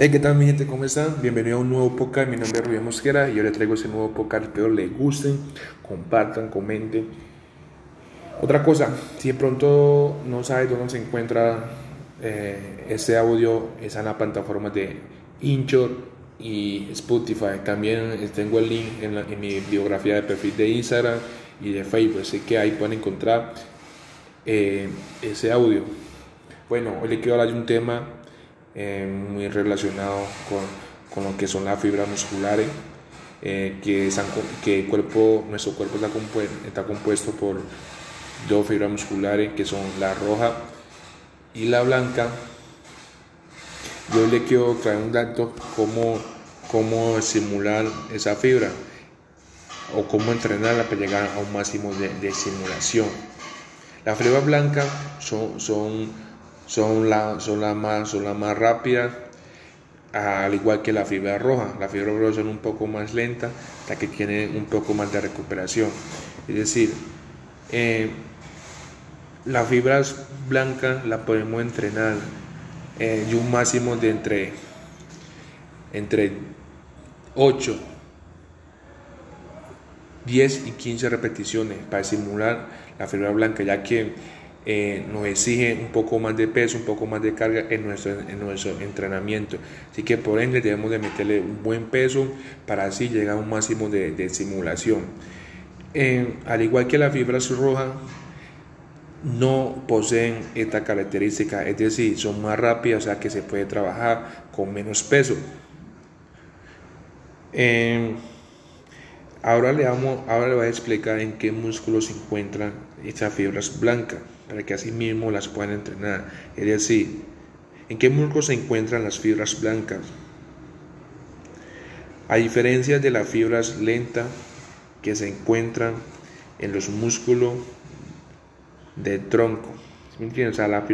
Hey, ¿qué tal mi gente? ¿Cómo están? Bienvenido a un nuevo podcast. Mi nombre es Rubén Mosquera y yo les traigo ese nuevo podcast. Espero les gusten, compartan, comenten. Otra cosa, si de pronto no sabes dónde se encuentra eh, este audio, es en la plataforma de Inchor y Spotify. También tengo el link en, mi biografía de perfil de Instagram y de Facebook, así que ahí pueden encontrar eh, ese audio. Bueno, hoy les quiero hablar de un tema eh, muy relacionado con, con, lo que son las fibras musculares, eh, que, que el cuerpo, nuestro cuerpo está, compuesto, está compuesto por dos fibras musculares que son la roja y la blanca. Yo le quiero traer un dato cómo, cómo simular esa fibra o cómo entrenarla para llegar a un máximo de, de simulación. Las fibras blancas son, son, la, son, la más, la más rápidas, al igual que la fibra roja. Las fibras rojas son un poco más lentas, hasta que tienen un poco más de recuperación. Es decir, eh, las fibras blancas las podemos entrenar eh, y un máximo de entre, entre 8 10 y 15 repeticiones para simular la fibra blanca, ya que eh, nos exige un poco más de peso, un poco más de carga en nuestro, en nuestro entrenamiento. Así que por ende debemos de meterle un buen peso para así llegar a un máximo de, simulación. Al igual que las fibras rojas, no poseen esta característica, es decir, son más rápidas, o sea que se puede trabajar con menos peso. Ahora le, vamos, ahora le voy a explicar en qué músculos se encuentran estas fibras blancas, para que así mismo las puedan entrenar. Es decir, en qué músculos se encuentran las fibras blancas. A diferencia de las fibras lentas que se encuentran en los músculos del tronco. ¿Me entiendes? O sea, las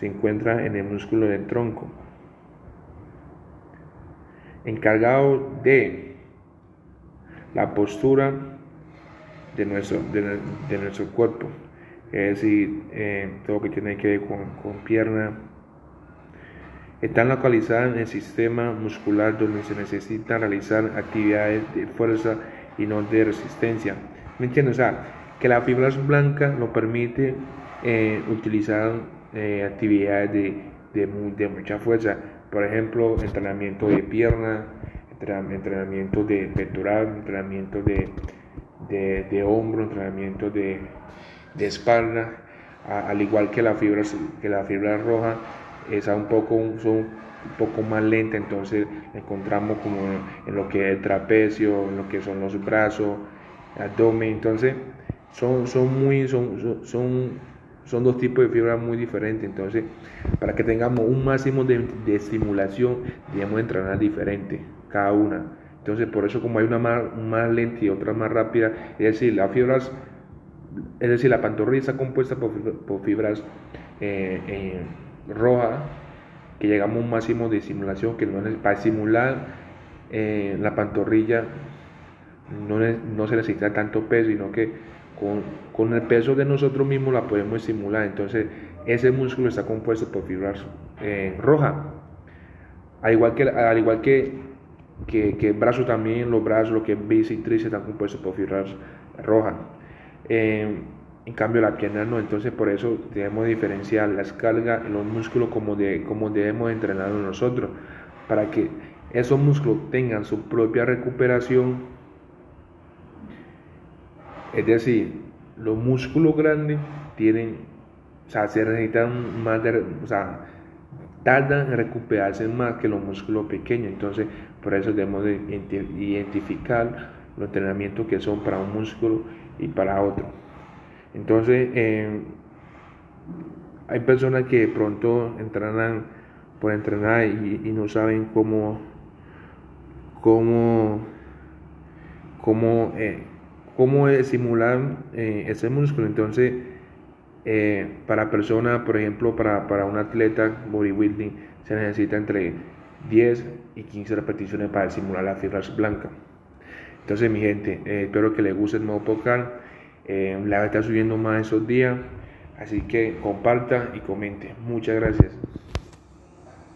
se encuentran en el músculo del tronco. Encargado de la postura de nuestro, de, nuestro cuerpo, es decir, eh, todo lo que tiene que ver con, con pierna, están localizadas en el sistema muscular donde se necesita realizar actividades de fuerza y no de resistencia. ¿Me entiendes? O sea, que la fibra blanca lo permite eh, utilizar eh, actividades de, de, de, mucha fuerza, por ejemplo, entrenamiento de pierna, entrenamiento de pectoral, entrenamiento de, de, hombro, entrenamiento de, de espalda, al igual que la fibra, que la fibra roja, esa un poco, son un poco más lenta, entonces encontramos como en lo que es el trapecio, en lo que son los brazos, abdomen, entonces son, son muy, son, son, son dos tipos de fibras muy diferentes, entonces para que tengamos un máximo de, de estimulación debemos entrenar diferente cada una. Entonces, por eso como hay una más, más lenta y otra más rápida, es decir, las fibras, es decir, la pantorrilla está compuesta por, fibras eh, eh, rojas, que llegamos a un máximo de simulación, que no es, para simular eh, la pantorrilla no, no, se necesita tanto peso, sino que con, con, el peso de nosotros mismos la podemos simular. Entonces, ese músculo está compuesto por fibras rojas. Al igual que, al igual que que, que el brazo también, los brazos, lo que es bíceps y están compuestos por fibras rojas. Eh, en cambio la pierna no, entonces por eso debemos diferenciar las cargas en los músculos como, de, como debemos entrenar nosotros, para que esos músculos tengan su propia recuperación. Es decir, los músculos grandes tienen, o sea, se necesitan más de, o tardan en recuperarse más que los músculos pequeños. Entonces, por eso debemos de identificar los entrenamientos que son para un músculo y para otro. Entonces, eh, hay personas que pronto entrenan por entrenar y, no saben cómo, cómo, cómo, eh, cómo simular eh, ese músculo. Entonces, eh, para personas, por ejemplo, para, para un atleta bodybuilding, se necesita entre 10 y 15 repeticiones para simular las fibras blancas. Entonces, mi gente, eh, espero que les guste el nuevo podcast. Eh, la va a estar subiendo más esos días. Así que comparta y comente. Muchas gracias.